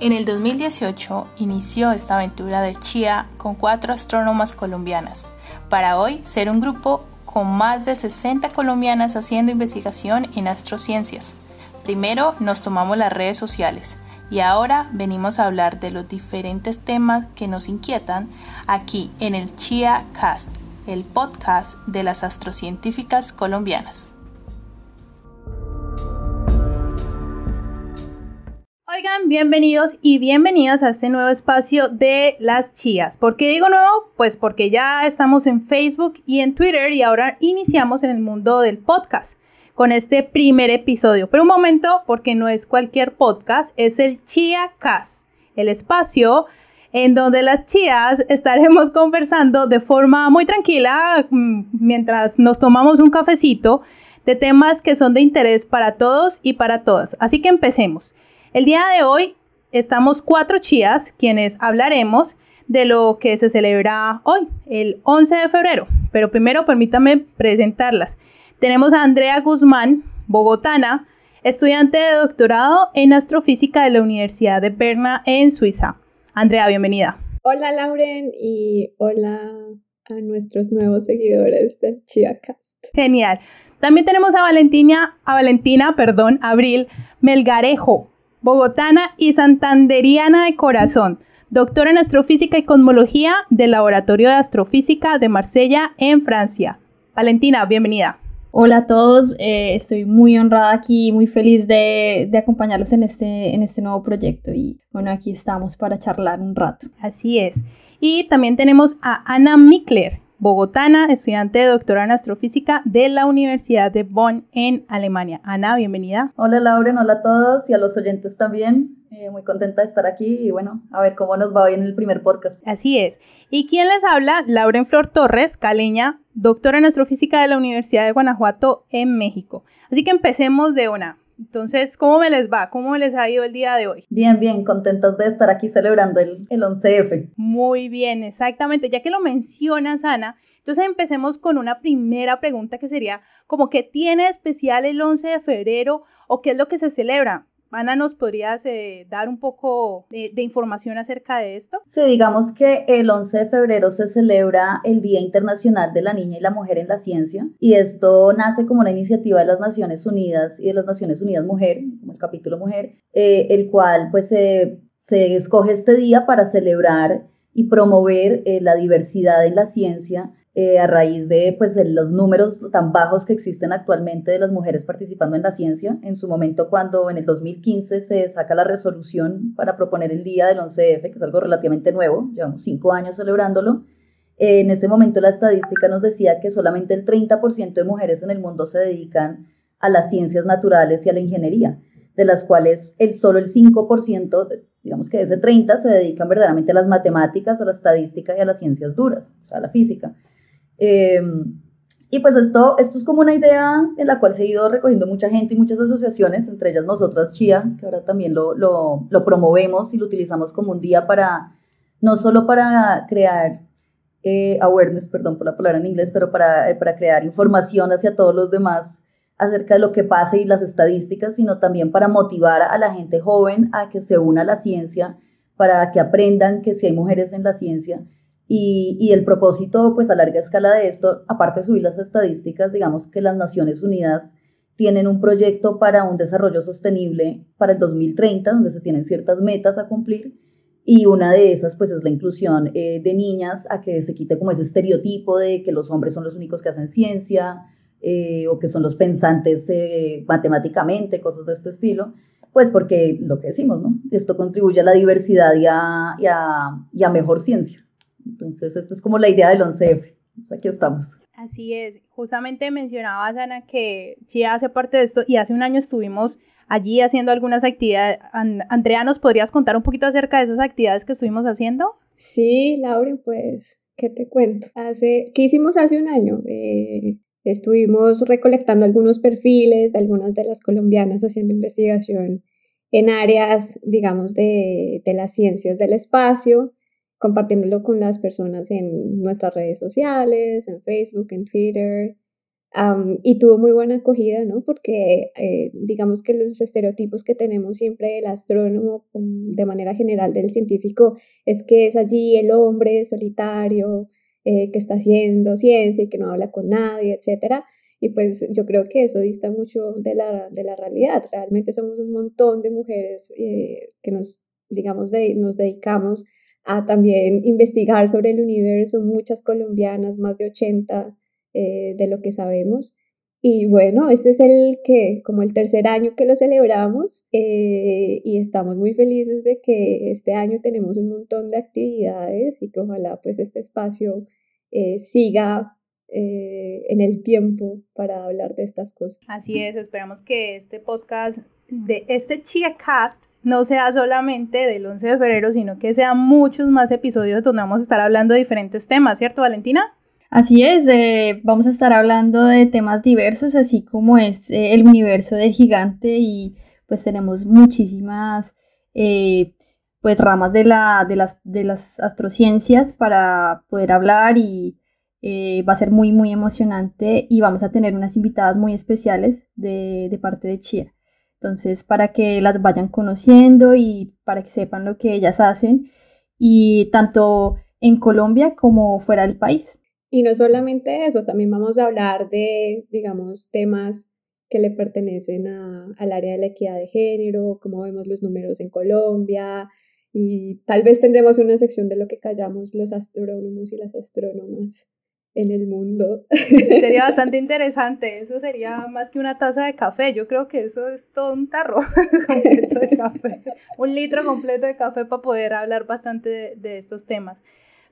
En el 2018 inició esta aventura de Chia con cuatro astrónomas colombianas, para hoy ser un grupo con más de 60 colombianas haciendo investigación en astrociencias. Primero nos tomamos las redes sociales y ahora venimos a hablar de los diferentes temas que nos inquietan aquí en el Chia Cast, el podcast de las astrocientíficas colombianas. Oigan, bienvenidos y bienvenidas a este nuevo espacio de las chías. ¿Por qué digo nuevo? Pues porque ya estamos en Facebook y en Twitter y ahora iniciamos en el mundo del podcast con este primer episodio. Pero un momento, porque no es cualquier podcast, es el Chia Cast, el espacio en donde las chías estaremos conversando de forma muy tranquila mm, mientras nos tomamos un cafecito de temas que son de interés para todos y para todas. Así que empecemos. El día de hoy estamos cuatro chías quienes hablaremos de lo que se celebra hoy, el 11 de febrero. Pero primero permítame presentarlas. Tenemos a Andrea Guzmán, bogotana, estudiante de doctorado en astrofísica de la Universidad de Berna en Suiza. Andrea, bienvenida. Hola Lauren y hola a nuestros nuevos seguidores del ChiaCast. Genial. También tenemos a Valentina, a Valentina, perdón, Abril Melgarejo, bogotana y santanderiana de corazón, doctora en astrofísica y cosmología del Laboratorio de Astrofísica de Marsella en Francia. Valentina, bienvenida. Hola a todos, eh, estoy muy honrada aquí, muy feliz de, de, acompañarlos en este, en este nuevo proyecto y bueno, aquí estamos para charlar un rato. Así es. Y también tenemos a Ana Mikler, bogotana, estudiante de doctorado en astrofísica de la Universidad de Bonn en Alemania. Ana, bienvenida. Hola Lauren, hola a todos y a los oyentes también. Eh, muy contenta de estar aquí y bueno, a ver cómo nos va hoy en el primer podcast. Así es. ¿Y quién les habla? Lauren Flor Torres, caleña, doctora en astrofísica de la Universidad de Guanajuato en México. Así que empecemos de una. Entonces, ¿cómo me les va? ¿Cómo les ha ido el día de hoy? Bien, bien, contentos de estar aquí celebrando el, el 11F. Muy bien, exactamente. Ya que lo mencionas, Ana, entonces empecemos con una primera pregunta que sería, como qué tiene especial el 11 de febrero o qué es lo que se celebra? Ana, ¿nos podrías eh, dar un poco de, información acerca de esto? Sí, digamos que el 11 de febrero se celebra el Día Internacional de la Niña y la Mujer en la Ciencia y esto nace como una iniciativa de las Naciones Unidas y de las Naciones Unidas Mujer, como el capítulo Mujer, eh, el cual pues se escoge este día para celebrar y promover eh, la diversidad en la ciencia eh, a raíz de pues, los números tan bajos que existen actualmente de las mujeres participando en la ciencia. En su momento, cuando en el 2015 se saca la resolución para proponer el día del 11F, que es algo relativamente nuevo, llevamos cinco años celebrándolo, en ese momento la estadística nos decía que solamente el 30% de mujeres en el mundo se dedican a las ciencias naturales y a la ingeniería, de las cuales el solo el 5%, digamos que de ese 30%, se dedican verdaderamente a las matemáticas, a la estadística y a las ciencias duras, o sea, a la física. Em, y pues esto, esto es como una idea en la cual se ha ido recogiendo mucha gente y muchas asociaciones, entre ellas nosotras Chia, que ahora también lo, lo, lo promovemos y lo utilizamos como un día para, no solo para crear eh, awareness, perdón por la palabra en inglés, pero para, eh, para crear información hacia todos los demás acerca de lo que pasa y las estadísticas, sino también para motivar a la gente joven a que se una a la ciencia, para que aprendan que si hay mujeres en la ciencia, y, el propósito, pues a larga escala de esto, aparte de subir las estadísticas, digamos que las Naciones Unidas tienen un proyecto para un desarrollo sostenible para el 2030, donde se tienen ciertas metas a cumplir. Y una de esas, pues, es la inclusión eh, de niñas a que se quite como ese estereotipo de que los hombres son los únicos que hacen ciencia eh, o que son los pensantes eh, matemáticamente, cosas de este estilo. Pues porque lo que decimos, ¿no? Esto contribuye a la diversidad y a, y a, y a mejor ciencia. Entonces, esta es como la idea del 11F. aquí estamos. Así es. Justamente mencionabas, Ana, que Chia hace parte de esto y hace un año estuvimos allí haciendo algunas actividades. Andrea, ¿nos podrías contar un poquito acerca de esas actividades que estuvimos haciendo? Sí, Laura, pues, ¿qué te cuento? Hace, ¿Qué hicimos hace un año? Eh, estuvimos recolectando algunos perfiles de algunas de las colombianas haciendo investigación en áreas, digamos, de, de las ciencias del espacio compartiéndolo con las personas en nuestras redes sociales, en Facebook, en Twitter. y tuvo muy buena acogida, ¿no? Porque eh, digamos que los estereotipos que tenemos siempre del astrónomo, de manera general del científico, es que es allí el hombre solitario eh, que está haciendo ciencia y que no habla con nadie, etcétera. Y pues yo creo que eso dista mucho de la, de la realidad. Realmente somos un montón de mujeres eh, que nos, digamos, de, nos dedicamos a también investigar sobre el universo, muchas colombianas, más de 80 eh, de lo que sabemos. Y bueno, este es el que, como el tercer año que lo celebramos eh, y estamos muy felices de que este año tenemos un montón de actividades y que ojalá pues este espacio eh, siga en el tiempo para hablar de estas cosas. Así es, esperamos que este podcast de este Cast no sea solamente del 11 de febrero, sino que sean muchos más episodios donde vamos a estar hablando de diferentes temas, ¿cierto, Valentina? Así es, eh, vamos a estar hablando de temas diversos, así como es eh, el universo de Gigante y pues tenemos muchísimas eh, pues ramas de, la, de, las, de las astrociencias para poder hablar y va a ser muy muy emocionante y vamos a tener unas invitadas muy especiales de, de parte de Chia. Entonces, para que las vayan conociendo y para que sepan lo que ellas hacen y tanto en Colombia como fuera del país. Y no solamente eso, también vamos a hablar de, digamos, temas que le pertenecen al área de la equidad de género, cómo vemos los números en Colombia, y tal vez tendremos una sección de lo que callamos los astrónomos y las astrónomas en el mundo. Sería bastante interesante, eso sería más que una taza de café, yo creo que eso es todo un tarro completo de café, un litro completo de café para poder hablar bastante de estos temas.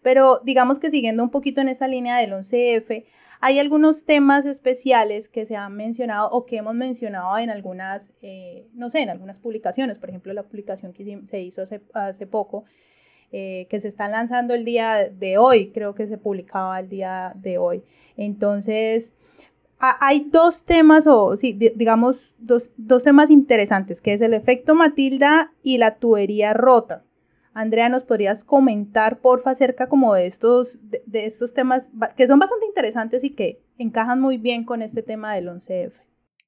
Pero digamos que siguiendo un poquito en esa línea del 11F, hay algunos temas especiales que se han mencionado o que hemos mencionado en algunas, eh, no sé, en algunas publicaciones. Por ejemplo, la publicación que se hizo hace, hace poco, eh, que se está lanzando el día de hoy, creo que se publicaba el día de hoy. Entonces, hay dos temas, o sí, digamos, dos, dos temas interesantes, que es el efecto Matilda y la tubería rota. Andrea, ¿nos podrías comentar, porfa, acerca como de estos, de, estos temas que son bastante interesantes y que encajan muy bien con este tema del 11F?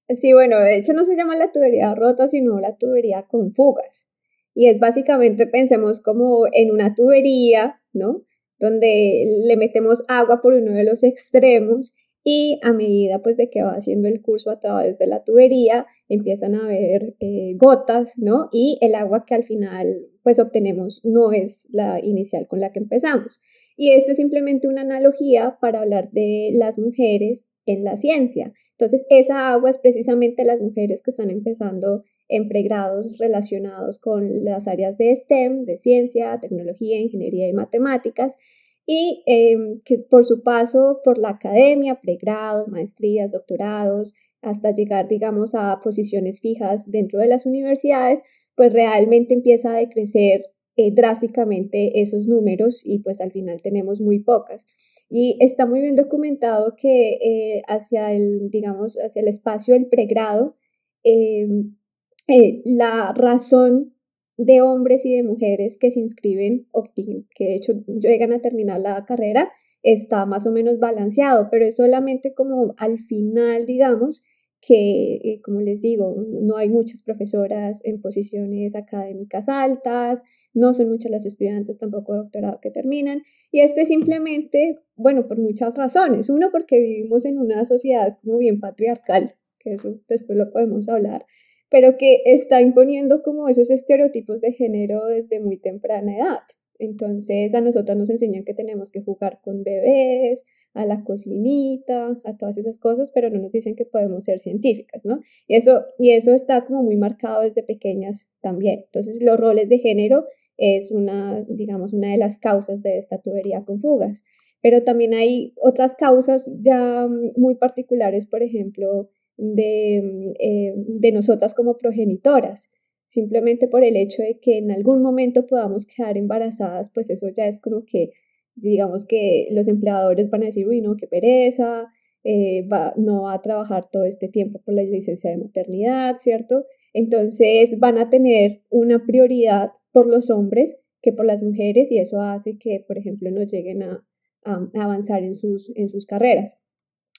Sí, bueno, de hecho no se llama la tubería rota, sino la tubería con fugas. Y es básicamente, pensemos como en una tubería, ¿no? Donde le metemos agua por uno de los extremos y a medida pues de que va haciendo el curso a través de la tubería empiezan a haber eh, gotas, ¿no? Y el agua que al final pues obtenemos no es la inicial con la que empezamos. Y esto es simplemente una analogía para hablar de las mujeres en la ciencia. Entonces, esa agua es precisamente las mujeres que están empezando en pregrados relacionados con las áreas de STEM, de ciencia, tecnología, ingeniería y matemáticas, y em, que por su paso por la academia, pregrados, maestrías, doctorados, hasta llegar, digamos, a posiciones fijas dentro de las universidades, pues realmente empieza a decrecer eh, drásticamente esos números y pues al final tenemos muy pocas. Y está muy bien documentado que eh, hacia el, digamos, hacia el espacio del pregrado, em, la razón de hombres y de mujeres que se inscriben o que de hecho llegan a terminar la carrera está más o menos balanceado, pero es solamente como al final, digamos, que, eh, como les digo, no hay muchas profesoras en posiciones académicas altas, no son muchas las estudiantes tampoco de doctorado que terminan, y esto es simplemente, bueno, por muchas razones. Uno, porque vivimos en una sociedad como bien patriarcal, que eso después lo podemos hablar, pero que está imponiendo como esos estereotipos de género desde muy temprana edad. Entonces a nosotros nos enseñan que tenemos que jugar con bebés, a la cocinita, a todas esas cosas, pero no nos dicen que podemos ser científicas, ¿no? Y eso, y eso está como muy marcado desde pequeñas también. Entonces los roles de género es una, digamos, una de las causas de esta tubería con fugas. Pero también hay otras causas ya muy particulares, por ejemplo, de, eh, de nosotras como progenitoras simplemente por el hecho de que en algún momento podamos quedar embarazadas, pues eso ya es como que, digamos que los empleadores van a decir, uy, no, qué pereza, eh, va, no va a trabajar todo este tiempo por la licencia de maternidad, ¿cierto? Entonces van a tener una prioridad por los hombres que por las mujeres y eso hace que, por ejemplo, no lleguen a, a avanzar en sus, en sus carreras.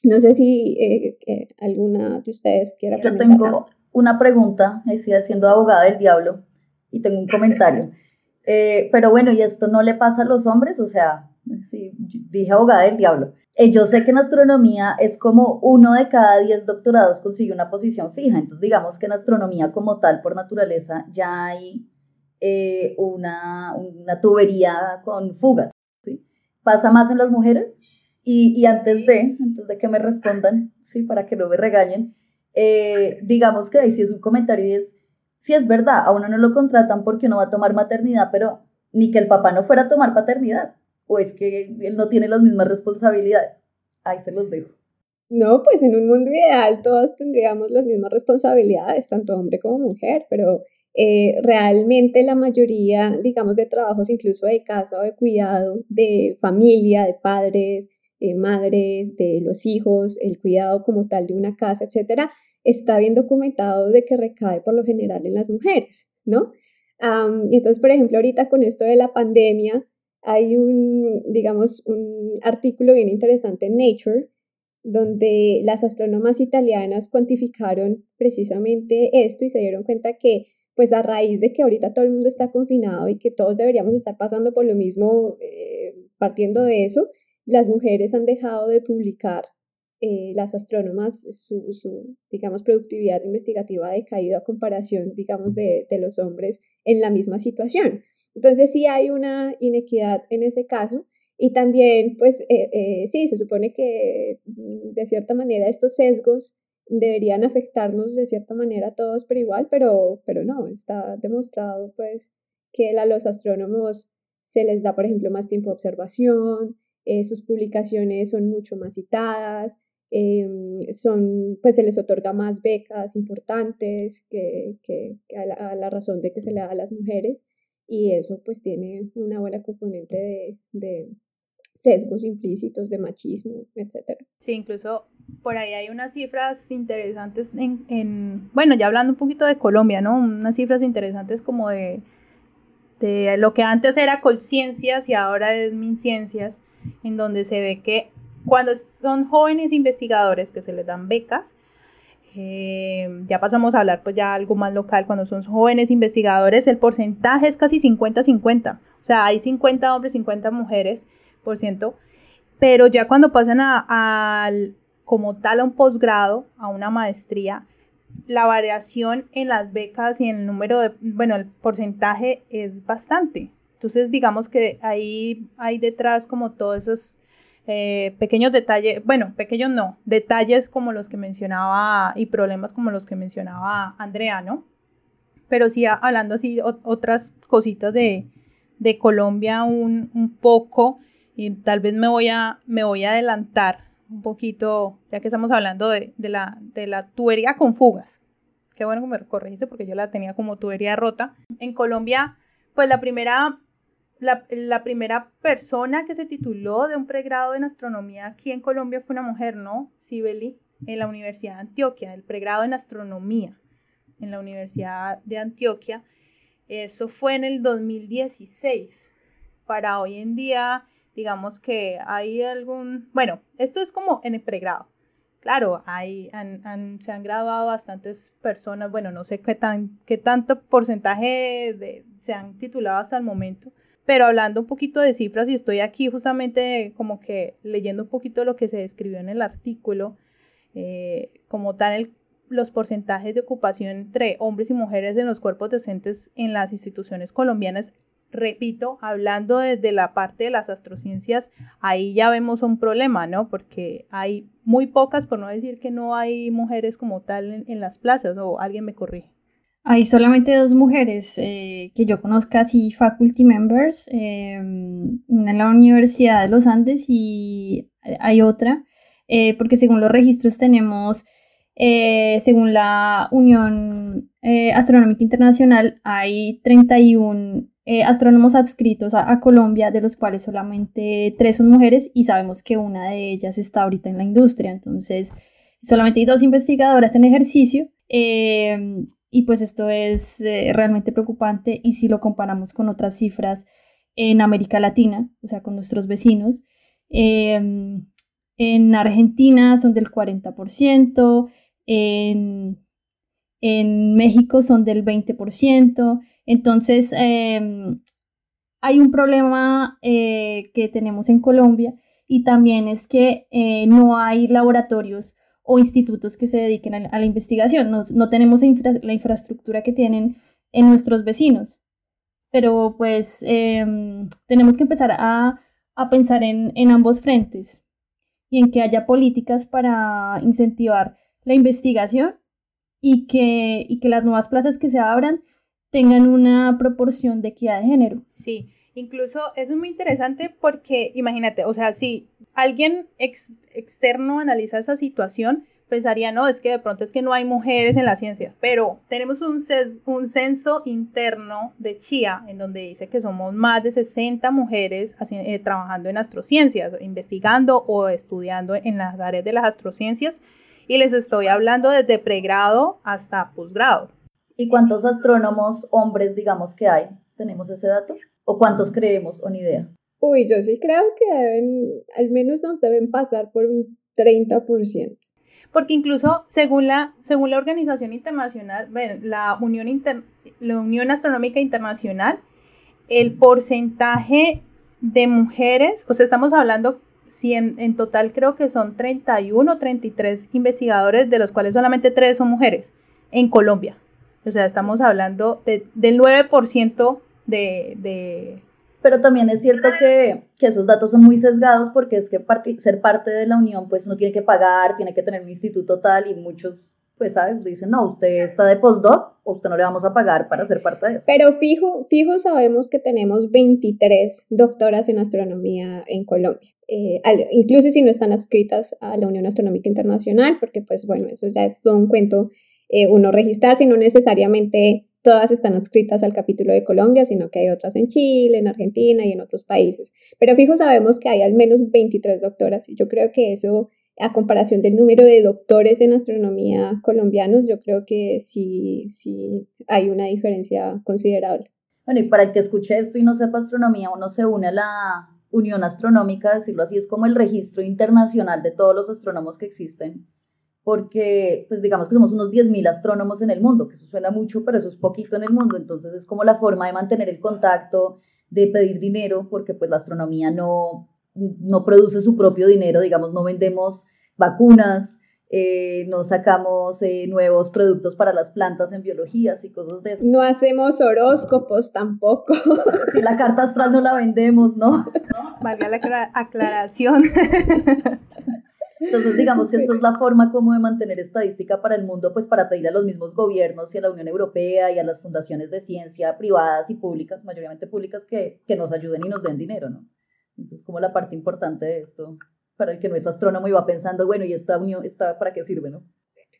No sé si eh, alguna de ustedes quiera Yo tengo una pregunta, estoy haciendo abogada del diablo y tengo un comentario. Eh, pero bueno, ¿y esto no le pasa a los hombres? O sea, sí, dije abogada del diablo. Eh, yo sé que en astronomía es como uno de cada diez doctorados consigue una posición fija. Entonces, digamos que en astronomía como tal, por naturaleza, ya hay una, una, tubería con fugas. ¿sí? ¿Pasa más en las mujeres? Y, y antes, de, antes de que me respondan, ¿sí? para que no me regañen, digamos que ahí sí es un comentario y es si es verdad, a uno no lo contratan porque uno va a tomar maternidad, pero ni que el papá no fuera a tomar paternidad, o es que él no tiene las mismas responsabilidades. Ahí se los dejo. No, pues en un mundo ideal todos tendríamos las mismas responsabilidades, tanto hombre como mujer, pero eh, realmente la mayoría, digamos, de trabajos incluso de casa o de cuidado, de familia, de padres, de madres, de los hijos, el cuidado como tal de una casa, etcétera, está bien documentado de que recae por lo general en las mujeres, ¿no? y entonces, por ejemplo, ahorita con esto de la pandemia, hay un, digamos, un artículo bien interesante en Nature, donde las astrónomas italianas cuantificaron precisamente esto y se dieron cuenta que, pues a raíz de que ahorita todo el mundo está confinado y que todos deberíamos estar pasando por lo mismo, eh, partiendo de eso, las mujeres han dejado de publicar eh, las astrónomas, su, su, digamos, productividad investigativa ha decaído a comparación, digamos, de, de, los hombres en la misma situación. Entonces sí hay una inequidad en ese caso y también, pues, eh, eh, sí, se supone que mm, de cierta manera estos sesgos deberían afectarnos de cierta manera a todos, pero igual, pero, pero no, está demostrado, pues, que a los astrónomos se les da, por ejemplo, más tiempo de observación, sus publicaciones son mucho más citadas, Em, son, pues se les otorga más becas importantes que, que, a, la, razón de que se le da a las mujeres y eso pues tiene una buena componente de, de sesgos implícitos de machismo, etc. Sí, incluso por ahí hay unas cifras interesantes en, en, bueno, ya hablando un poquito de Colombia, ¿no? Unas cifras interesantes como de, de lo que antes era Colciencias y ahora es Minciencias, en donde se ve que cuando son jóvenes investigadores que se les dan becas, eh, ya pasamos a hablar pues ya algo más local, cuando son jóvenes investigadores el porcentaje es casi 50-50, o sea, hay 50 hombres, 50 mujeres por ciento, pero ya cuando pasan a, como tal a un posgrado, a una maestría, la variación en las becas y en el número de, bueno, el porcentaje es bastante. Entonces, digamos que ahí hay detrás como todos esos eh, pequeños detalles, bueno, pequeños no, detalles como los que mencionaba y problemas como los que mencionaba Andrea, ¿no? Pero sí hablando así otras cositas de, de Colombia un, un, poco y tal vez me voy a, me voy a adelantar un poquito, ya que estamos hablando de, de, la, de la tubería con fugas. Qué bueno que me corregiste porque yo la tenía como tubería rota. En Colombia, pues la primera la, primera persona que se tituló de un pregrado en astronomía aquí en Colombia fue una mujer, ¿no? Sibeli, en la Universidad de Antioquia, el pregrado en astronomía en la Universidad de Antioquia. Eso fue en el 2016. Para hoy en día, digamos que hay algún, bueno, esto es como en el pregrado. Claro, hay, se han graduado bastantes personas, bueno, no sé qué, tan, qué tanto porcentaje de, se han titulado hasta el momento, pero hablando un poquito de cifras, y estoy aquí justamente como que leyendo un poquito lo que se describió en el artículo, eh, como tal los porcentajes de ocupación entre hombres y mujeres en los cuerpos docentes en las instituciones colombianas, repito, hablando desde la parte de las astrociencias, ahí ya vemos un problema, ¿no? Porque hay muy pocas, por no decir que no hay mujeres como tal en las plazas, o alguien me corrige. Hay solamente dos mujeres eh, que yo conozca así, faculty members, em, una en la Universidad de los Andes y hay otra, eh, porque según los registros tenemos, eh, según la Unión Astronómica Internacional, hay 31 astrónomos adscritos a, a, Colombia, de los cuales solamente tres son mujeres y sabemos que una de ellas está ahorita en la industria, entonces solamente hay dos investigadoras en ejercicio. Y pues esto es eh, realmente preocupante y si lo comparamos con otras cifras en América Latina, o sea, con nuestros vecinos, em, en Argentina son del 40%, en, en México son del 20%. Entonces, em, hay un problema eh, que tenemos en Colombia y también es que eh, no hay laboratorios o institutos que se dediquen a, la investigación. No, tenemos la infraestructura que tienen en nuestros vecinos. Pero pues em, tenemos que empezar a, pensar en, en ambos frentes y en que haya políticas para incentivar la investigación y que, y que las nuevas plazas que se abran tengan una proporción de equidad de género. Sí, incluso eso es muy interesante porque imagínate, o sea, si alguien externo analiza esa situación, pensaría, no, es que de pronto es que no hay mujeres en la ciencia, pero tenemos un, un censo interno de Chía en donde dice que somos más de 60 mujeres eh, trabajando en astrociencias, investigando o estudiando en las áreas de las astrociencias, y les estoy hablando desde pregrado hasta posgrado. ¿Y cuántos astrónomos hombres, digamos, que hay? ¿Tenemos ese dato? ¿O cuántos creemos o ni idea? Uy, yo sí creo que deben, al menos nos deben pasar por un 30%. Porque incluso según la, según la Organización Internacional, la Unión, la Unión Astronómica Internacional, el porcentaje de mujeres, o sea, estamos hablando, si en, total creo que son 31 o 33 investigadores, de los cuales solamente 3 son mujeres, en Colombia. O sea, estamos hablando de, del 9% de, de... Pero también es cierto que, que, esos datos son muy sesgados porque es que ser parte de la unión, pues uno tiene que pagar, tiene que tener un instituto tal y muchos, pues, ¿sabes? Dicen, no, usted está de postdoc, o usted no le vamos a pagar para ser parte de eso. Pero fijo, fijo sabemos que tenemos 23 doctoras en astronomía en Colombia. Eh, incluso si no están adscritas a la Unión Astronómica Internacional, porque pues bueno, eso ya es todo un cuento eh, uno registrar, si no necesariamente todas están adscritas al capítulo de Colombia, sino que hay otras en Chile, en Argentina y en otros países. Pero fijo, sabemos que hay al menos 23 doctoras y yo creo que eso, a comparación del número de doctores en astronomía colombianos, yo creo que sí, sí hay una diferencia considerable. Bueno, y para el que escuche esto y no sepa astronomía, uno se une a la Unión Astronómica, decirlo así, es como el registro internacional de todos los astrónomos que existen porque pues digamos que somos unos 10.000 astrónomos en el mundo, que eso suena mucho, pero eso es poquito en el mundo, entonces es como la forma de mantener el contacto, de pedir dinero, porque pues la astronomía no, no produce su propio dinero, digamos, no vendemos vacunas, eh, no sacamos eh, nuevos productos para las plantas en biologías y cosas de eso. No hacemos horóscopos tampoco. la carta astral no la vendemos, ¿no? Valga la aclaración. Entonces, digamos que esto es la forma como de mantener estadística para el mundo, pues para pedir a los mismos gobiernos y a la Unión Europea y a las fundaciones de ciencia privadas y públicas, mayoritariamente públicas, que, que nos ayuden y nos den dinero, ¿no? Entonces, como la parte importante de esto, para el que no es astrónomo y va pensando, bueno, ¿y esta unión, está para qué sirve, no?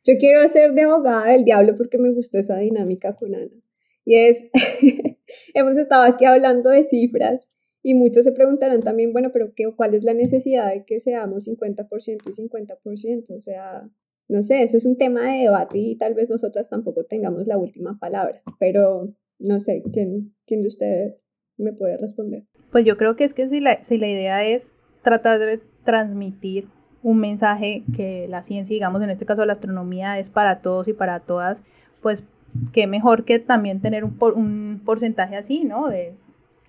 Yo quiero ser de abogada del diablo porque me gustó esa dinámica con Ana. Y es, hemos estado aquí hablando de cifras y muchos se preguntarán también, bueno, pero qué, ¿cuál es la necesidad de que seamos 50% y 50%? O sea, no sé, eso es un tema de debate y tal vez nosotras tampoco tengamos la última palabra, pero no sé, ¿quién, quién de ustedes me puede responder? Pues yo creo que es que si la, si la idea es tratar de transmitir un mensaje que la ciencia, digamos en este caso la astronomía, es para todos y para todas, pues qué mejor que también tener un, por, un porcentaje así, ¿no?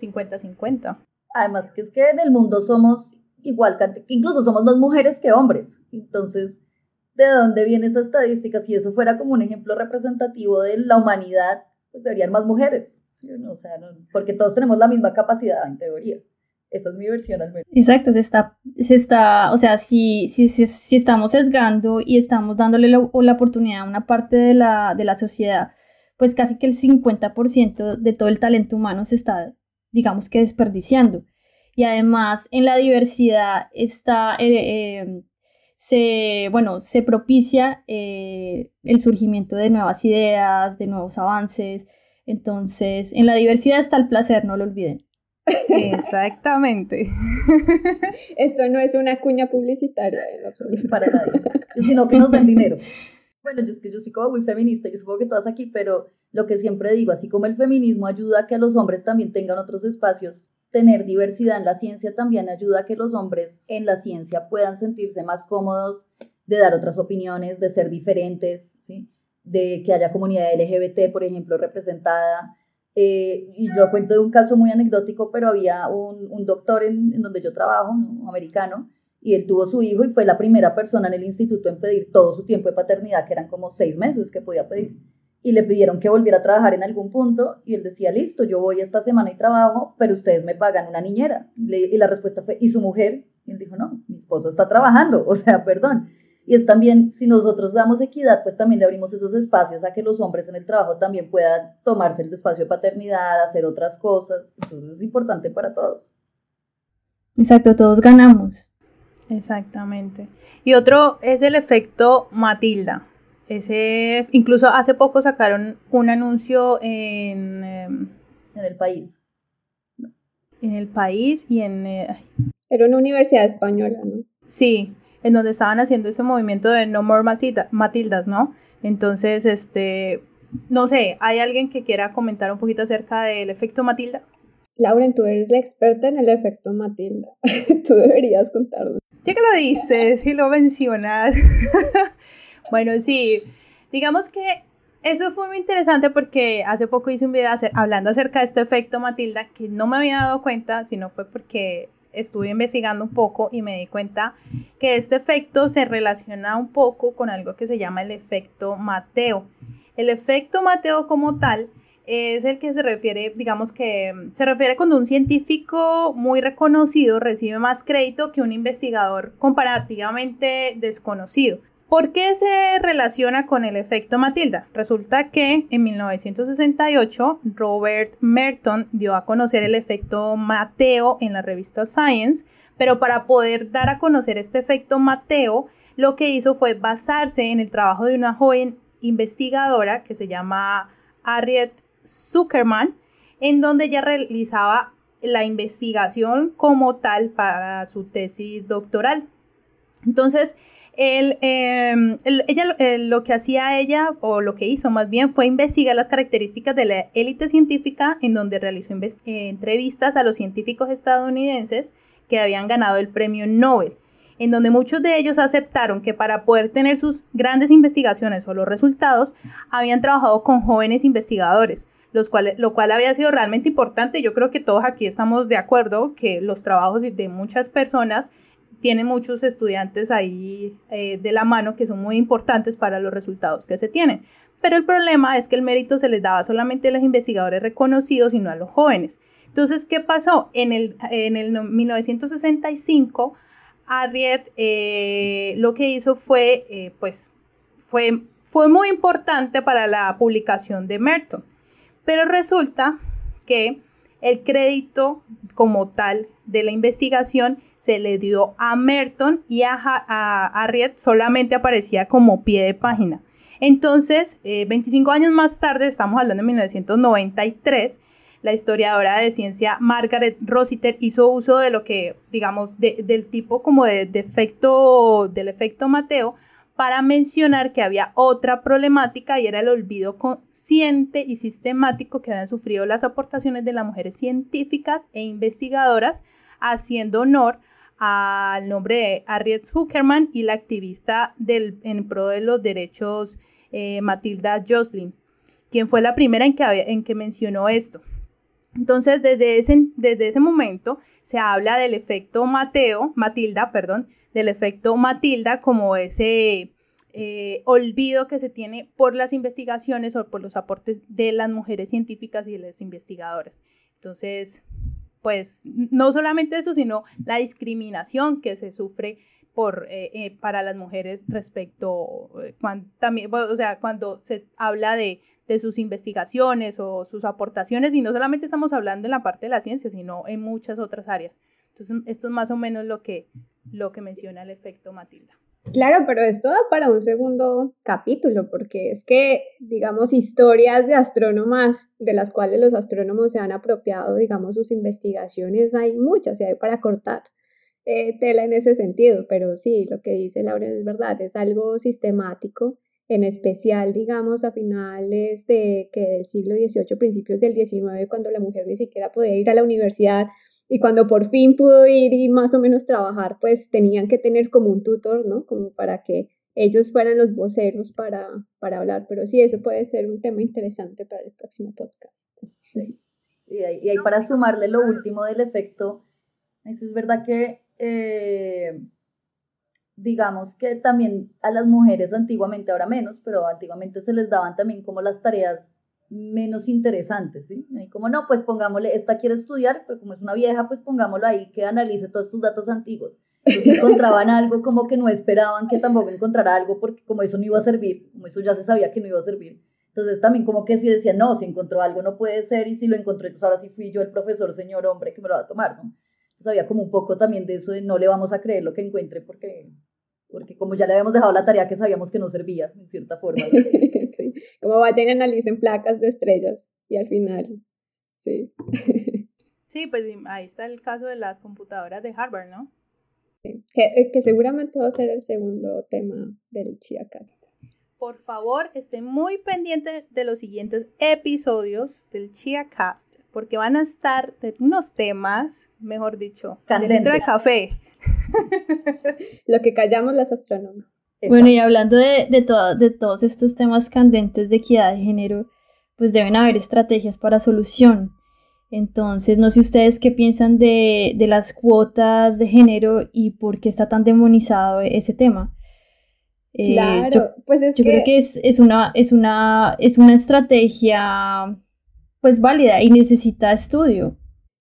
50-50. Además que es que en el mundo somos igual, incluso somos más mujeres que hombres. Entonces, ¿de dónde viene esa estadística? Si eso fuera como un ejemplo representativo de la humanidad, pues deberían más mujeres. O sea, porque todos tenemos la misma capacidad, en teoría. Esa es mi versión al menos. Exacto, se está, se está o sea, si, si, si, estamos sesgando y estamos dándole la, la, oportunidad a una parte de la, de la sociedad, pues casi que el 50% de todo el talento humano se está digamos que desperdiciando. Y además en la diversidad está, eh, eh, se, bueno, se propicia eh, el surgimiento de nuevas ideas, de nuevos avances. Entonces, en la diversidad está el placer, no lo olviden. Exactamente. Esto no es una cuña publicitaria para nadie, sino que nos den dinero. Bueno, yo es que yo soy como muy feminista, yo supongo que todas aquí, pero lo que siempre digo, así como el feminismo ayuda a que los hombres también tengan otros espacios tener diversidad en la ciencia también ayuda a que los hombres en la ciencia puedan sentirse más cómodos de dar otras opiniones, de ser diferentes, ¿sí? de que haya comunidad LGBT, por ejemplo, representada. Eh, y yo cuento de un caso muy anecdótico, pero había un, un doctor en, donde yo trabajo, ¿no? americano, y él tuvo su hijo y fue la primera persona en el instituto en pedir todo su tiempo de paternidad, que eran como seis meses que podía pedir. Y le pidieron que volviera a trabajar en algún punto y él decía, listo, yo voy esta semana y trabajo, pero ustedes me pagan una niñera. y la respuesta fue, ¿y su mujer? Y él dijo, no, mi esposa está trabajando, o sea, perdón. Y es también, si nosotros damos equidad, pues también le abrimos esos espacios a que los hombres en el trabajo también puedan tomarse el espacio de paternidad, hacer otras cosas. Entonces es importante para todos. Exacto, todos ganamos. Exactamente. Y otro es el efecto Matilda. Ese, incluso hace poco sacaron un anuncio en, em, en el país. En el país y en... Eh, Era una universidad española, ¿no? Sí, en donde estaban haciendo este movimiento de No More Matilda, Matildas, ¿no? Entonces, este, no sé, ¿hay alguien que quiera comentar un poquito acerca del efecto Matilda? Lauren, tú eres la experta en el efecto Matilda. tú deberías contarnos. Ya que lo dices y lo mencionas. bueno, sí, digamos que eso fue muy interesante porque hace poco hice un video hablando acerca de este efecto Matilda que no me había dado cuenta, sino fue porque estuve investigando un poco y me di cuenta que este efecto se relaciona un poco con algo que se llama el efecto Mateo. El efecto Mateo como tal es el que se refiere, digamos que se refiere cuando un científico muy reconocido recibe más crédito que un investigador comparativamente desconocido. ¿Por qué se relaciona con el efecto Matilda? Resulta que en 1968 Robert Merton dio a conocer el efecto Mateo en la revista Science, pero para poder dar a conocer este efecto Mateo, lo que hizo fue basarse en el trabajo de una joven investigadora que se llama Harriet Zuckerman, en donde ella realizaba la investigación como tal para su tesis doctoral. Entonces, em, ella, lo que hacía ella, o lo que hizo más bien, fue investigar las características de la élite científica, en donde realizó eh, entrevistas a los científicos estadounidenses que habían ganado el premio Nobel, en donde muchos de ellos aceptaron que para poder tener sus grandes investigaciones o los resultados, habían trabajado con jóvenes investigadores, los lo cual había sido realmente importante. Yo creo que todos aquí estamos de acuerdo que los trabajos de muchas personas tienen muchos estudiantes ahí eh, de la mano que son muy importantes para los resultados que se tienen. Pero el problema es que el mérito se les daba solamente a los investigadores reconocidos y no a los jóvenes. Entonces, ¿qué pasó? En el, en el 1965, Harriet eh, lo que hizo fue, eh, pues, fue, fue muy importante para la publicación de Merton. Pero resulta que el crédito como tal de la investigación se le dio a Merton y a, Harriet solamente aparecía como pie de página. Entonces, 25 eh, años más tarde, estamos hablando de 1993, la historiadora de ciencia Margaret Rossiter hizo uso de lo que, digamos, del tipo como de, efecto, del efecto Mateo, para mencionar que había otra problemática y era el olvido consciente y sistemático que habían sufrido las aportaciones de las mujeres científicas e investigadoras, haciendo honor al nombre de Harriet Zuckerman y la activista del, en pro de los derechos eh, Matilda Jocelyn, quien fue la primera en que, en que mencionó esto. Entonces, desde ese, desde ese momento se habla del efecto Mateo, Matilda, perdón, del efecto Matilda como ese eh, olvido que se tiene por las investigaciones o por los aportes de las mujeres científicas y de las investigadoras. Entonces, pues no solamente eso, sino la discriminación que se sufre por, eh, eh, para las mujeres respecto, cuando, también, o sea, cuando se habla de, de, sus investigaciones o sus aportaciones, y no solamente estamos hablando en la parte de la ciencia, sino en muchas otras áreas. Entonces, esto es más o menos lo que, lo que menciona el efecto Matilda. Claro, pero esto da para un segundo capítulo, porque es que, digamos, historias de astrónomas de las cuales los astrónomos se han apropiado, digamos, sus investigaciones, hay muchas y hay para cortar eh, tela en ese sentido, pero sí, lo que dice Laura es verdad, es algo sistemático, en especial, digamos, a finales de, que del siglo XVIII, principios del XIX, cuando la mujer ni siquiera podía ir a la universidad Y cuando por fin pudo ir y más o menos trabajar, pues tenían que tener como un tutor, ¿no? Como para que ellos fueran los voceros para, para hablar. Pero sí, eso puede ser un tema interesante para el próximo podcast. Sí. Y ahí, para sumarle lo último del efecto, es verdad que, eh, digamos que también a las mujeres antiguamente, ahora menos, pero antiguamente se les daban también como las tareas menos interesantes, ¿sí? Y como no, pues pongámosle, esta quiere estudiar, pero como es una vieja, pues pongámoslo ahí, que analice todos tus datos antiguos. Entonces encontraban algo como que no esperaban que tampoco encontrara algo, porque como eso no iba a servir, como eso ya se sabía que no iba a servir. Entonces también como que si decían, no, si encontró algo no puede ser, y si lo encontré, entonces ahora sí fui yo el profesor, señor hombre, que me lo va a tomar, ¿no? Entonces había como un poco también de eso de no le vamos a creer lo que encuentre, porque, porque como ya le habíamos dejado la tarea que sabíamos que no servía, en cierta forma. Como vayan y analicen placas de estrellas y al final, sí. Sí, pues ahí está el caso de las computadoras de Harvard, ¿no? Sí. Que, eh, que, seguramente va a ser el segundo tema del ChiaCast. Por favor, estén muy pendientes de los siguientes episodios del ChiaCast, porque van a estar de unos temas, mejor dicho, dentro de café. Lo que callamos las astrónomas. Bueno, y hablando de, de, de todos estos temas candentes de equidad de género, pues deben haber estrategias para solución. Entonces, no sé ustedes qué piensan de, de las cuotas de género y por qué está tan demonizado ese tema. Eh, claro, pues es yo creo que es, es, una, es, una, es una estrategia pues válida y necesita estudio.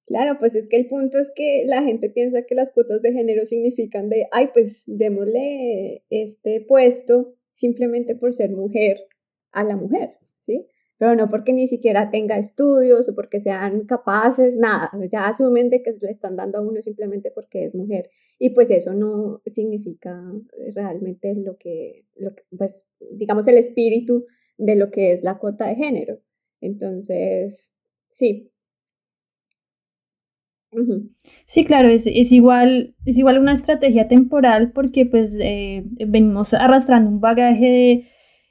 Claro, pues es que el punto es que la gente piensa que las cuotas de género significan de, ay, pues démosle este puesto simplemente por ser mujer a la mujer, ¿sí? Pero no porque ni siquiera tenga estudios o porque sean capaces, nada, ya asumen de que le están dando a uno simplemente porque es mujer. Y pues eso no significa realmente lo que, pues, digamos, el espíritu de lo que es la cuota de género. Entonces, sí, Sí, claro, es, igual, es igual una estrategia temporal porque pues eh, venimos arrastrando un bagaje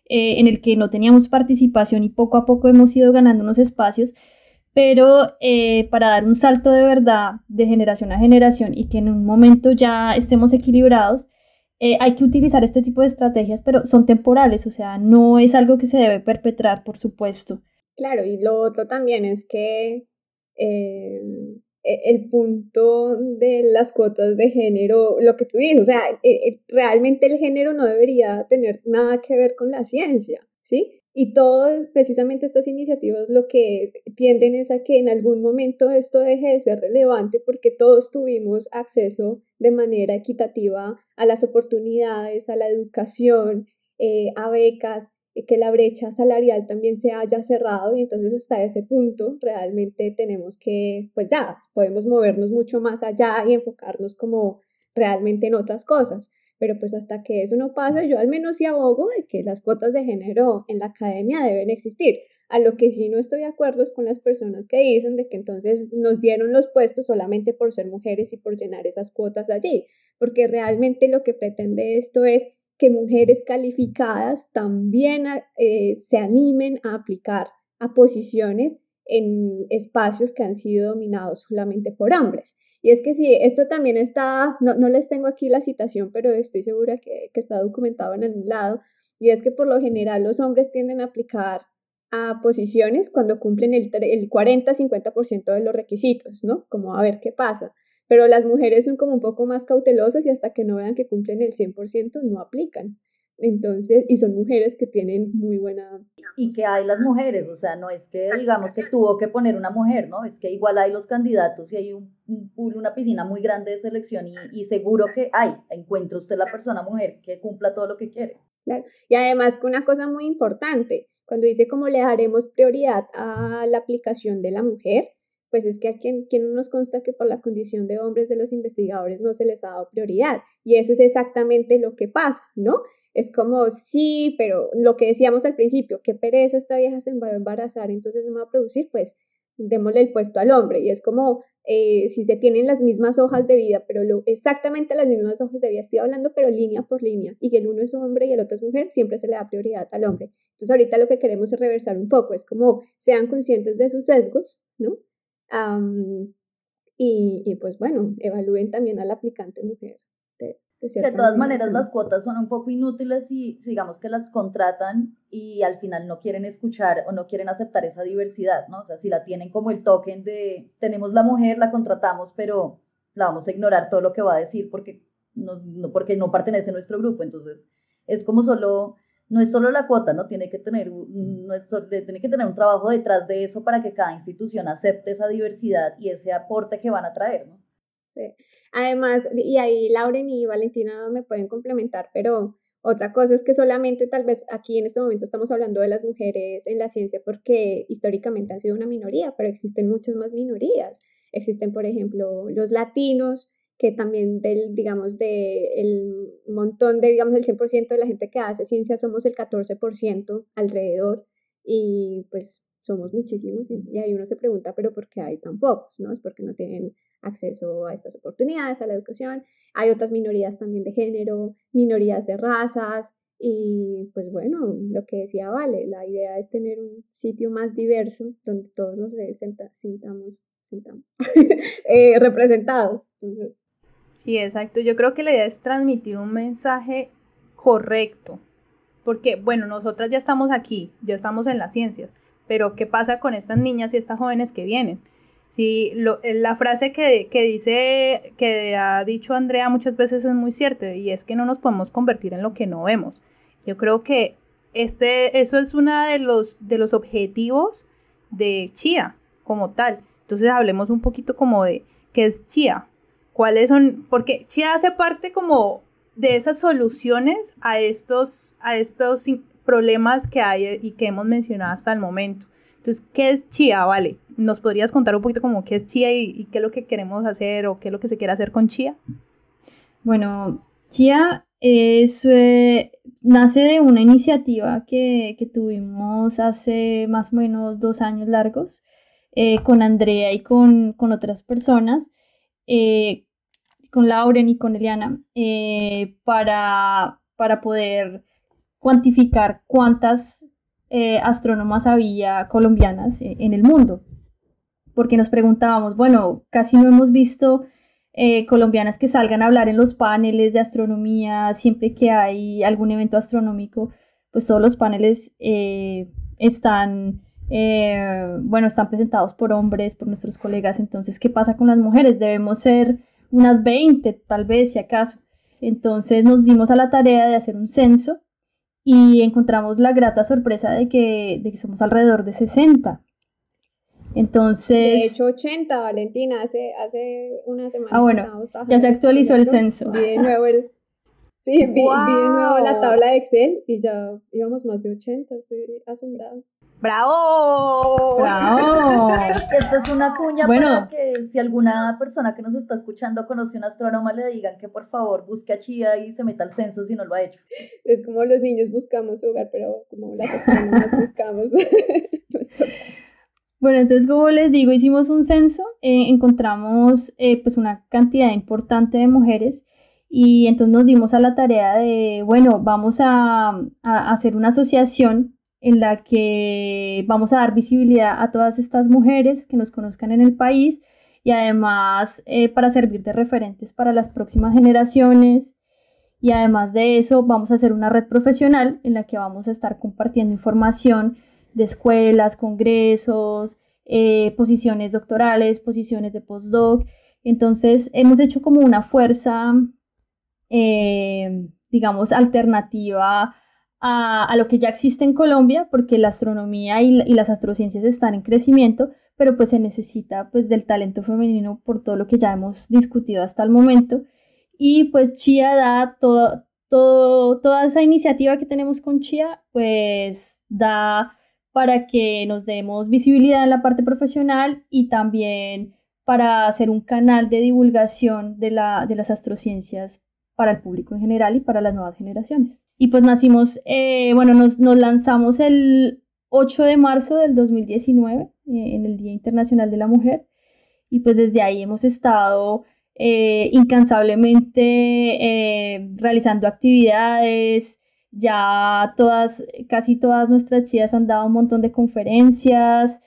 eh, en el que no teníamos participación y poco a poco hemos ido ganando unos espacios, pero eh, para dar un salto de verdad de generación a generación y que en un momento ya estemos equilibrados, hay que utilizar este tipo de estrategias, pero son temporales, o sea, no es algo que se debe perpetrar, por supuesto. Claro, y lo otro también es que e, el punto de las cuotas de género, lo que tú dices, o sea, e, e, realmente el género no debería tener nada que ver con la ciencia, ¿sí? Y todo, precisamente estas iniciativas lo que tienden es a que en algún momento esto deje de ser relevante porque todos tuvimos acceso de manera equitativa a las oportunidades, a la educación, eh, a becas, que la brecha salarial también se haya cerrado y entonces hasta ese punto realmente tenemos que, pues ya, podemos movernos mucho más allá y enfocarnos como realmente en otras cosas. Pero pues hasta que eso no pasa, yo al menos sí abogo de que las cuotas de género en la academia deben existir. A lo que sí no estoy de acuerdo es con las personas que dicen de que entonces nos dieron los puestos solamente por ser mujeres y por llenar esas cuotas allí, porque realmente lo que pretende esto es que mujeres calificadas también eh, se animen a aplicar a posiciones en espacios que han sido dominados solamente por hombres. Y es que sí, esto también está, no, les tengo aquí la citación, pero estoy segura que, que, está documentado en algún lado, y es que por lo general los hombres tienden a aplicar a posiciones cuando cumplen el, el 40-50% de los requisitos, ¿no? Como a ver qué pasa pero las mujeres son como un poco más cautelosas y hasta que no vean que cumplen el 100% no aplican. Entonces, y son mujeres que tienen muy buena... Y que hay las mujeres, o sea, no es que digamos que tuvo que poner una mujer, ¿no? Es que igual hay los candidatos y hay un, pool, una piscina muy grande de selección y, y, seguro que hay, encuentra usted la persona mujer que cumpla todo lo que quiere. Claro. Y además, una cosa muy importante, cuando dice cómo le daremos prioridad a la aplicación de la mujer, pues es que a quien, nos consta que por la condición de hombres de los investigadores no se les ha dado prioridad. Y eso es exactamente lo que pasa, ¿no? Es como, sí, pero lo que decíamos al principio, qué pereza esta vieja se va a embarazar, entonces no va a producir, pues démosle el puesto al hombre. Y es como eh, si se tienen las mismas hojas de vida, pero lo, exactamente las mismas hojas de vida, estoy hablando, pero línea por línea, y que el uno es hombre y el otro es mujer, siempre se le da prioridad al hombre. Entonces ahorita lo que queremos es reversar un poco, es como sean conscientes de sus sesgos, ¿no? Y, pues bueno, evalúen también al aplicante mujer. De, de, todas maneras las cuotas son un poco inútiles y digamos que las contratan y al final no quieren escuchar o no quieren aceptar esa diversidad, ¿no? O sea, si la tienen como el token de tenemos la mujer, la contratamos, pero la vamos a ignorar todo lo que va a decir porque no, porque no pertenece a nuestro grupo. Entonces, es como solo, no es solo la cuota, ¿no? Tiene que tener, no es, tiene que tener un trabajo detrás de eso para que cada institución acepte esa diversidad y ese aporte que van a traer, ¿no? Sí. Además, y ahí Lauren y Valentina me pueden complementar, pero otra cosa es que solamente tal vez aquí en este momento estamos hablando de las mujeres en la ciencia porque históricamente han sido una minoría, pero existen muchas más minorías. Existen, por ejemplo, los latinos, que también del, digamos, del montón de, digamos, el 100% de la gente que hace ciencia somos el 14% alrededor y pues somos muchísimos y, ahí uno se pregunta, pero ¿por qué hay tan pocos? ¿no? Es porque no tienen acceso a estas oportunidades, a la educación. Hay otras minorías también de género, minorías de razas y pues bueno, lo que decía Vale, la idea es tener un sitio más diverso donde todos nos sintamos, sintamos eh, representados. Entonces, Sí, exacto. Yo creo que la idea es transmitir un mensaje correcto. Porque, bueno, nosotras ya estamos aquí, ya estamos en las ciencias, pero ¿qué pasa con estas niñas y estas jóvenes que vienen? Sí, lo, eh, la frase que, que, dice, que ha dicho Andrea muchas veces es muy cierta y es que no nos podemos convertir en lo que no vemos. Yo creo que este, eso es uno de los, de los objetivos de Chia como tal. Entonces hablemos un poquito como de qué es Chia cuáles son, porque Chia hace parte como de esas soluciones a estos, a estos problemas que hay y que hemos mencionado hasta el momento. Entonces, ¿qué es Chia? Vale, ¿nos podrías contar un poquito como qué es Chia y, qué es lo que queremos hacer o qué es lo que se quiere hacer con Chia? Bueno, Chia es, eh, nace de una iniciativa que, que, tuvimos hace más o menos dos años largos eh, con Andrea y con, con otras personas, eh, con Lauren y con Eliana eh, para, para poder cuantificar cuántas eh, astrónomas había colombianas eh, en el mundo. Porque nos preguntábamos, bueno, casi no hemos visto colombianas que salgan a hablar en los paneles de astronomía, siempre que hay algún evento astronómico, pues todos los paneles están, bueno, están presentados por hombres, por nuestros colegas. Entonces, ¿qué pasa con las mujeres? Debemos ser unas 20 tal vez si acaso. Entonces nos dimos a la tarea de hacer un censo y encontramos la grata sorpresa de que, de que somos alrededor de 60. Entonces... De hecho, 80, Valentina, hace, hace una semana. Ah, bueno, ya se actualizó el censo. Vi de nuevo el... Sí, vi, vi, de nuevo la tabla de Excel y ya íbamos más de 80, estoy asombrada. ¡Bravo! ¡Bravo! Esto es una cuña para que si alguna persona que nos está escuchando conoce una astrónoma le digan que por favor busque a Chía y se meta al censo si no lo ha hecho. Es como los niños buscamos hogar, pero como las astrónomas buscamos. Bueno, entonces como les digo, hicimos un censo, eh, encontramos eh, pues una cantidad importante de mujeres y entonces nos dimos a la tarea de, bueno, vamos a, a hacer una asociación en la que vamos a dar visibilidad a todas estas mujeres que nos conozcan en el país y además eh, para servir de referentes para las próximas generaciones. Y además de eso, vamos a hacer una red profesional en la que vamos a estar compartiendo información de escuelas, congresos, eh, posiciones doctorales, posiciones de postdoc. Entonces, hemos hecho como una fuerza, eh, digamos, alternativa a, lo que ya existe en Colombia, porque la astronomía y, las astrociencias están en crecimiento, pero pues se necesita pues del talento femenino por todo lo que ya hemos discutido hasta el momento. Y pues Chia da todo, todo, toda esa iniciativa que tenemos con Chia, pues da para que nos demos visibilidad en la parte profesional y también para hacer un canal de divulgación de, la, de las astrociencias para el público en general y para las nuevas generaciones. Y pues nacimos, eh, bueno, nos, nos, lanzamos el 8 de marzo del 2019, eh, en el Día Internacional de la Mujer, y pues desde ahí hemos estado eh, incansablemente realizando actividades, ya todas, casi todas nuestras chicas han dado un montón de conferencias,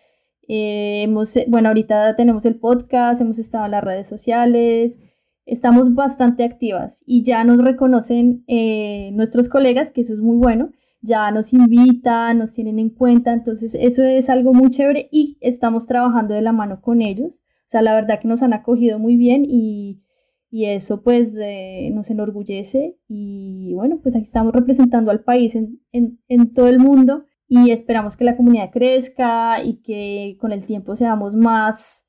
Eh, hemos, bueno, ahorita tenemos el podcast, hemos estado en las redes sociales, estamos bastante activas y ya nos reconocen eh, nuestros colegas, que eso es muy bueno, ya nos invitan, nos tienen en cuenta, entonces eso es algo muy chévere y estamos trabajando de la mano con ellos. O sea, la verdad que nos han acogido muy bien y, y eso pues eh, nos enorgullece y bueno, pues aquí estamos representando al país en, en, en todo el mundo y esperamos que la comunidad crezca y que con el tiempo seamos más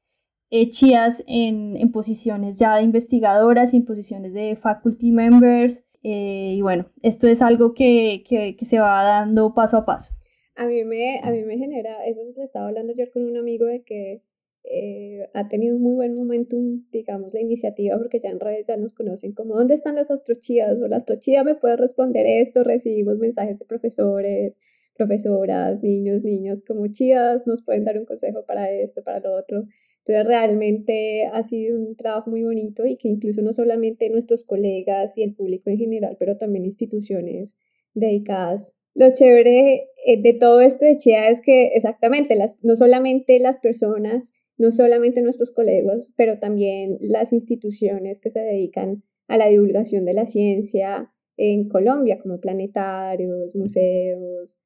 hechas en, en, posiciones ya de investigadoras y en posiciones de faculty members. Eh, y bueno, esto es algo que, que, que, se va dando paso a paso. A mí me, a mí me genera, eso se estaba hablando ayer con un amigo de que eh, ha tenido un muy buen momentum, digamos, la iniciativa, porque ya en redes ya nos conocen como ¿dónde están las astrochías? O la astrochía me puede responder esto, recibimos mensajes de profesores, profesoras, niños, niños, como chías, nos pueden dar un consejo para esto, para lo otro. Entonces realmente ha sido un trabajo muy bonito y que incluso no solamente nuestros colegas y el público en general, pero también instituciones dedicadas. Lo chévere eh, de todo esto de CHEA es que exactamente, las, no solamente las personas, no solamente nuestros colegas, pero también las instituciones que se dedican a la divulgación de la ciencia en Colombia, como planetarios, museos,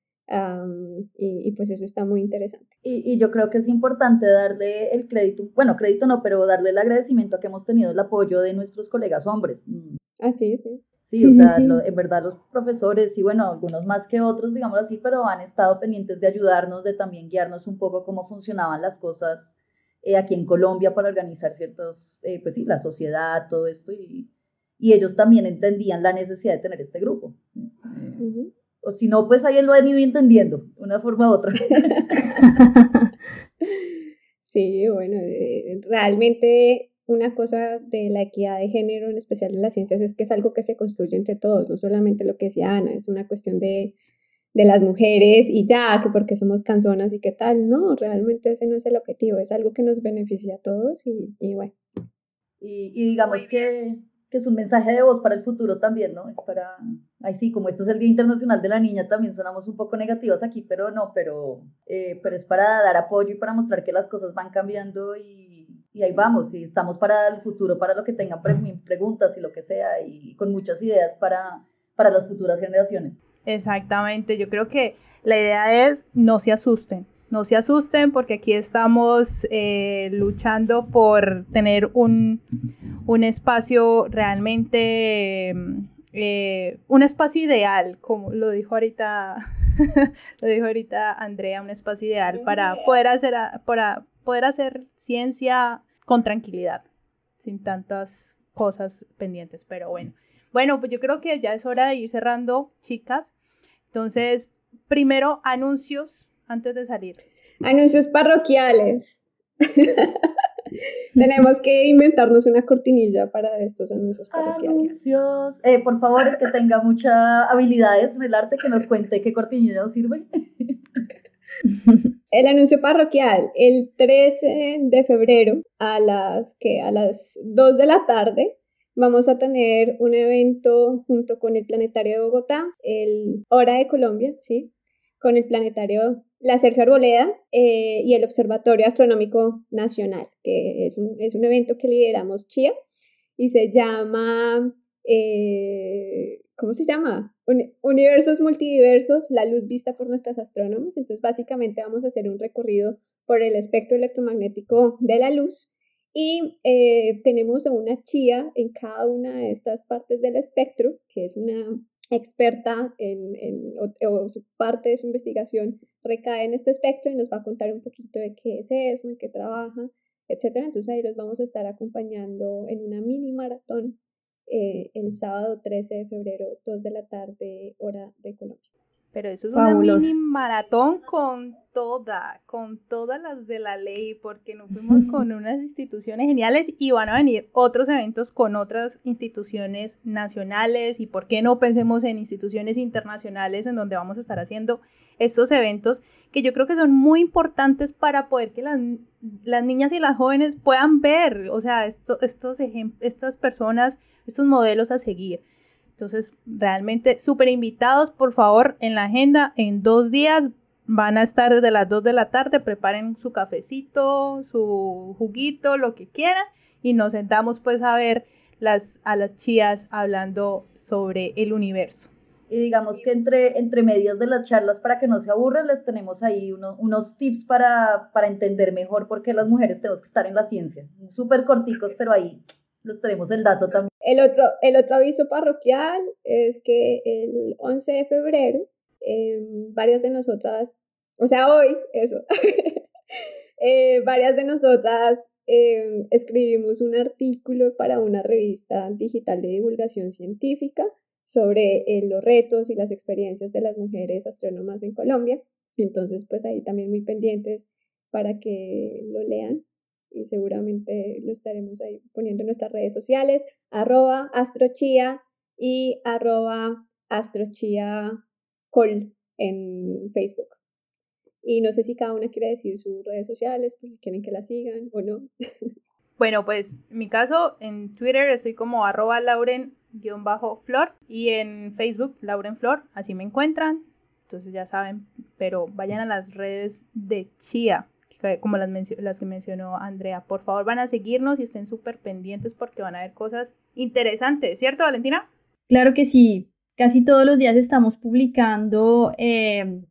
y, pues eso está muy interesante. Y, y, yo creo que es importante darle el crédito, bueno, crédito no, pero darle el agradecimiento a que hemos tenido el apoyo de nuestros colegas hombres. Mm. Ah, sí, sí. Sí, o sea, en verdad los profesores, y bueno, algunos más que otros, digamos así, pero han estado pendientes de ayudarnos, de también guiarnos un poco cómo funcionaban las cosas eh, aquí en Colombia para organizar ciertos, eh, pues sí, la sociedad, todo esto, y, y ellos también entendían la necesidad de tener este grupo. Uh o si no, pues ahí lo han ido entendiendo, de una forma u otra. sí, bueno, eh, realmente una cosa de la equidad de género, en especial en las ciencias, es que es algo que se construye entre todos, no solamente lo que decía Ana, es una cuestión de, de las mujeres y ya, que porque somos canzonas y qué tal, no, realmente ese no es el objetivo, es algo que nos beneficia a todos y, y bueno. Y, y digamos que que es un mensaje de voz para el futuro también, ¿no? Es para, ay sí, como este es el Día Internacional de la Niña, también sonamos un poco negativos aquí, pero no, pero, eh, pero es para dar apoyo y para mostrar que las cosas van cambiando y, y ahí vamos, y estamos para el futuro, para lo que tengan preguntas y lo que sea, y con muchas ideas para, para las futuras generaciones. Exactamente, yo creo que la idea es no se asusten no se asusten porque aquí estamos eh, luchando por tener un, espacio realmente, eh, un espacio ideal, como lo dijo ahorita, lo dijo ahorita Andrea, un espacio ideal para poder hacer, para poder hacer ciencia con tranquilidad, sin tantas cosas pendientes, pero bueno. Bueno, pues yo creo que ya es hora de ir cerrando, chicas. Entonces, primero, anuncios antes de salir? Anuncios parroquiales. Tenemos que inventarnos una cortinilla para estos anuncios parroquiales. Anuncios. Eh, por favor, el que tenga muchas habilidades en el arte, que nos cuente qué cortinilla nos sirve. El anuncio parroquial, el 13 de febrero a las, que a las 2 de la tarde vamos a tener un evento junto con el Planetario de Bogotá, el Hora de Colombia, ¿sí? con el planetario La Sergio Arboleda eh, y el Observatorio Astronómico Nacional, que es un, es un evento que lideramos CHIA y se llama, eh, ¿cómo se llama? Universos multidiversos, la luz vista por nuestras astrónomas. Entonces, básicamente vamos a hacer un recorrido por el espectro electromagnético de la luz y eh, tenemos una chía en cada una de estas partes del espectro, que es una experta en, en o, su parte de su investigación recae en este espectro y nos va a contar un poquito de qué es eso, en qué trabaja, etcétera. Entonces ahí los vamos a estar acompañando en una mini maratón eh, el sábado 13 de febrero, 2 de la tarde, hora de Colombia. Pero eso es una mini maratón con toda, con todas las de la ley, porque nos fuimos con unas instituciones geniales y van a venir otros eventos con otras instituciones nacionales y por qué no pensemos en instituciones internacionales en donde vamos a estar haciendo estos eventos que yo creo que son muy importantes para poder que las, las niñas y las jóvenes puedan ver, o sea, esto, estos estas personas, estos modelos a seguir. Entonces, realmente súper invitados, por favor, en la agenda, en dos días van a estar desde las 2 de la tarde, preparen su cafecito, su juguito, lo que quieran, y nos sentamos pues a ver las, a las chías hablando sobre el universo. Y digamos que entre, entre medias de las charlas, para que no se aburran, les tenemos ahí unos tips para, para entender mejor por qué las mujeres tenemos que estar en la ciencia. Súper corticos, pero ahí les tenemos el dato también. El otro, el otro aviso parroquial es que el 11 de febrero, em, varias de nosotras, o sea, hoy, eso, eh, varias de nosotras em, escribimos un artículo para una revista digital de divulgación científica sobre eh, los retos y las experiencias de las mujeres astrónomas en Colombia. Entonces, pues ahí también muy pendientes para que lo lean y seguramente lo estaremos ahí poniendo en nuestras redes sociales, arroba astrochia y arroba astrochiacol en Facebook. Y no sé si cada una quiere decir sus redes sociales, pues si quieren que la sigan o no. Bueno, pues en mi caso, en Twitter estoy como arroba lauren-flor y en Facebook laurenflor, así me encuentran. Entonces ya saben, pero vayan a las redes de Chia, como las, las que mencionó Andrea. Por favor, van a seguirnos y estén súper pendientes porque van a ver cosas interesantes, ¿cierto, Valentina? Claro que sí. Casi todos los días estamos publicando eh,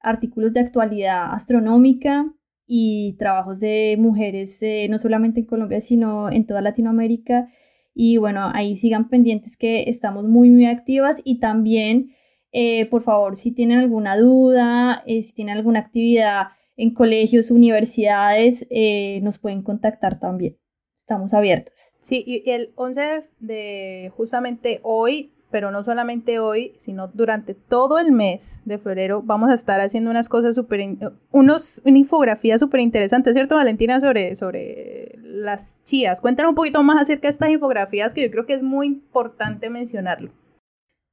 artículos de actualidad astronómica y trabajos de mujeres, eh, no solamente en Colombia, sino en toda Latinoamérica. Y bueno, ahí sigan pendientes que estamos muy, muy activas y también, eh, por favor, si tienen alguna duda, eh, si tienen alguna actividad en colegios, universidades, nos pueden contactar también. Estamos abiertas. Sí, y el 11 de justamente hoy pero no solamente hoy, sino durante todo el mes de febrero vamos a estar haciendo unas cosas súper, unos, una infografía súper interesante, ¿cierto Valentina? Sobre, sobre las chías. Cuéntanos un poquito más acerca de estas infografías que yo creo que es muy importante mencionarlo.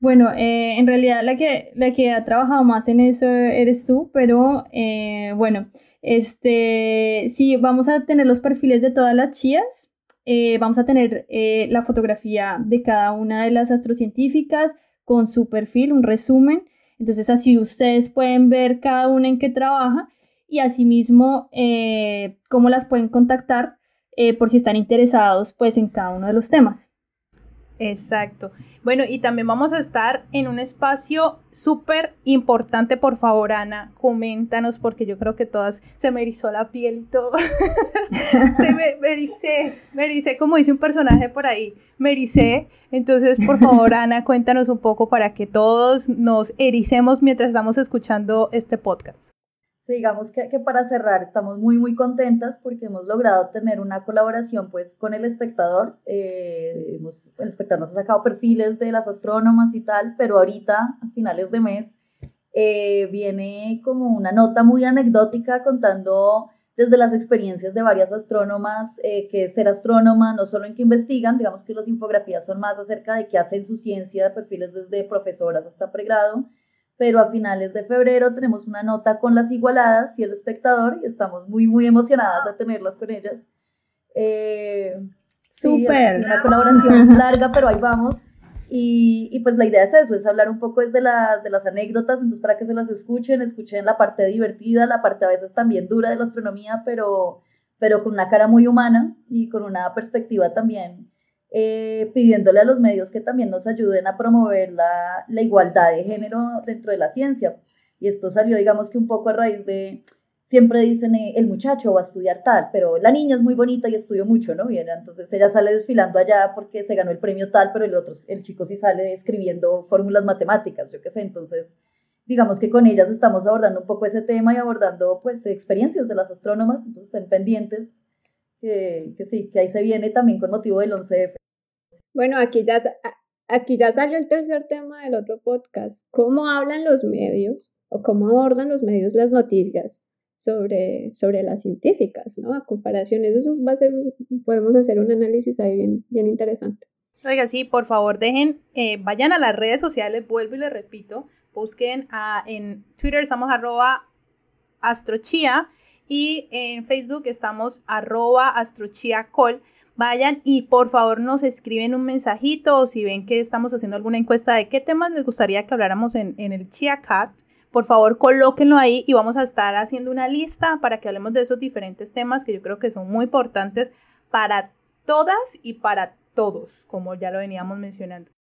Bueno, eh, en realidad la que, la que ha trabajado más en eso eres tú, pero eh, bueno, este, sí, vamos a tener los perfiles de todas las chías, eh, vamos a tener eh, la fotografía de cada una de las astrocientíficas con su perfil, un resumen. Entonces así ustedes pueden ver cada una en qué trabaja y asimismo eh, cómo las pueden contactar por si están interesados pues en cada uno de los temas. Exacto. Bueno, y también vamos a estar en un espacio súper importante, por favor, Ana, coméntanos, porque yo creo que todas se me erizó la piel y todo. se me, me ericé, como dice un personaje por ahí, me ericé. Entonces, por favor, Ana, cuéntanos un poco para que todos nos ericemos mientras estamos escuchando este podcast digamos que, para cerrar estamos muy muy contentas porque hemos logrado tener una colaboración pues con el espectador. Eh, hemos, el espectador nos ha sacado perfiles de las astrónomas y tal, pero ahorita a finales de mes eh, viene como una nota muy anecdótica contando desde las experiencias de varias astrónomas, eh, que ser astrónoma, no solo en que investigan, digamos que las infografías son más acerca de qué hacen su ciencia, perfiles desde profesoras hasta pregrado, pero a finales de febrero tenemos una nota con las igualadas y el espectador y estamos muy, muy emocionadas de tenerlas con ellas. Eh, Súper. una colaboración larga, pero ahí vamos. Y, y, pues la idea es eso, es hablar un poco de, las de las anécdotas, entonces para que se las escuchen, escuchen la parte divertida, la parte a veces también dura de la astronomía, pero, pero con una cara muy humana y con una perspectiva también eh, pidiéndole a los medios que también nos ayuden a promover la, la, igualdad de género dentro de la ciencia. Y esto salió, digamos que un poco a raíz de, siempre dicen, eh, el muchacho va a estudiar tal, pero la niña es muy bonita y estudió mucho, ¿no? Y entonces ella sale desfilando allá porque se ganó el premio tal, pero el otro, el chico sí sale escribiendo fórmulas matemáticas, yo qué sé, entonces digamos que con ellas estamos abordando un poco ese tema y abordando pues experiencias de las astrónomas, entonces estén pendientes, que, que sí, que ahí se viene también con motivo del 11F. Bueno, aquí ya, aquí ya salió el tercer tema del otro podcast. ¿Cómo hablan los medios o cómo abordan los medios las noticias sobre, sobre las científicas, ¿no? A comparación, eso va a ser, podemos hacer un análisis ahí bien, bien interesante. Oiga, sí, por favor, dejen, eh, vayan a las redes sociales, vuelvo y les repito, busquen en Twitter estamos arroba astrochia y en Facebook estamos arroba astrochiacol vayan y por favor nos escriben un mensajito o si ven que estamos haciendo alguna encuesta de qué temas les gustaría que habláramos en, el ChiaCast por favor colóquenlo ahí y vamos a estar haciendo una lista para que hablemos de esos diferentes temas que yo creo que son muy importantes para todas y para todos, como ya lo veníamos mencionando.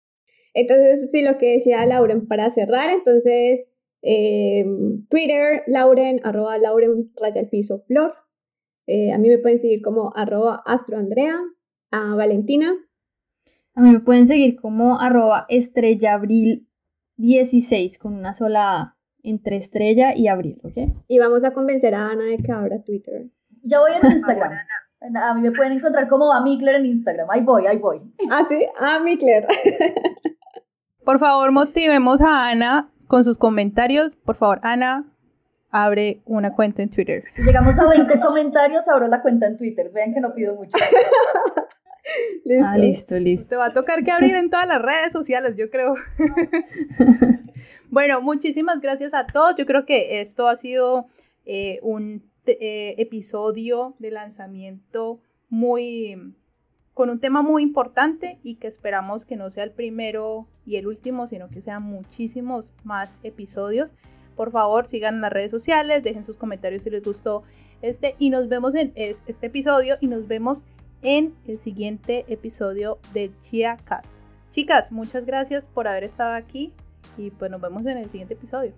Entonces, sí, lo que decía Lauren, para cerrar, entonces, eh, Twitter, Lauren, arroba Lauren, raya el piso, flor. Eh, a mí me pueden seguir como arroba astroandrea, a Valentina. A mí me pueden seguir como arroba estrellabril16 con una sola entre estrella y abril, ¿ok? Y vamos a convencer a Ana de que abra Twitter. Ya voy en Instagram. A mí me pueden encontrar como a Mikler en Instagram. Ahí voy, ahí voy. Ah, sí, a Mikler. Por favor, motivemos a Ana con sus comentarios. Por favor, Ana, abre una cuenta en Twitter. Llegamos a 20 comentarios, abro la cuenta en Twitter. Vean que no pido mucho. listo. Ah, listo, listo. Te va a tocar que abrir en todas las redes sociales, yo creo. bueno, muchísimas gracias a todos. Yo creo que esto ha sido eh, un eh, episodio de lanzamiento muy con un tema muy importante y que esperamos que no sea el primero y el último, sino que sean muchísimos más episodios. Por favor, sigan las redes sociales, dejen sus comentarios si les gustó este y nos vemos en este episodio y nos vemos en el siguiente episodio de Chia Cast. Chicas, muchas gracias por haber estado aquí y pues nos vemos en el siguiente episodio.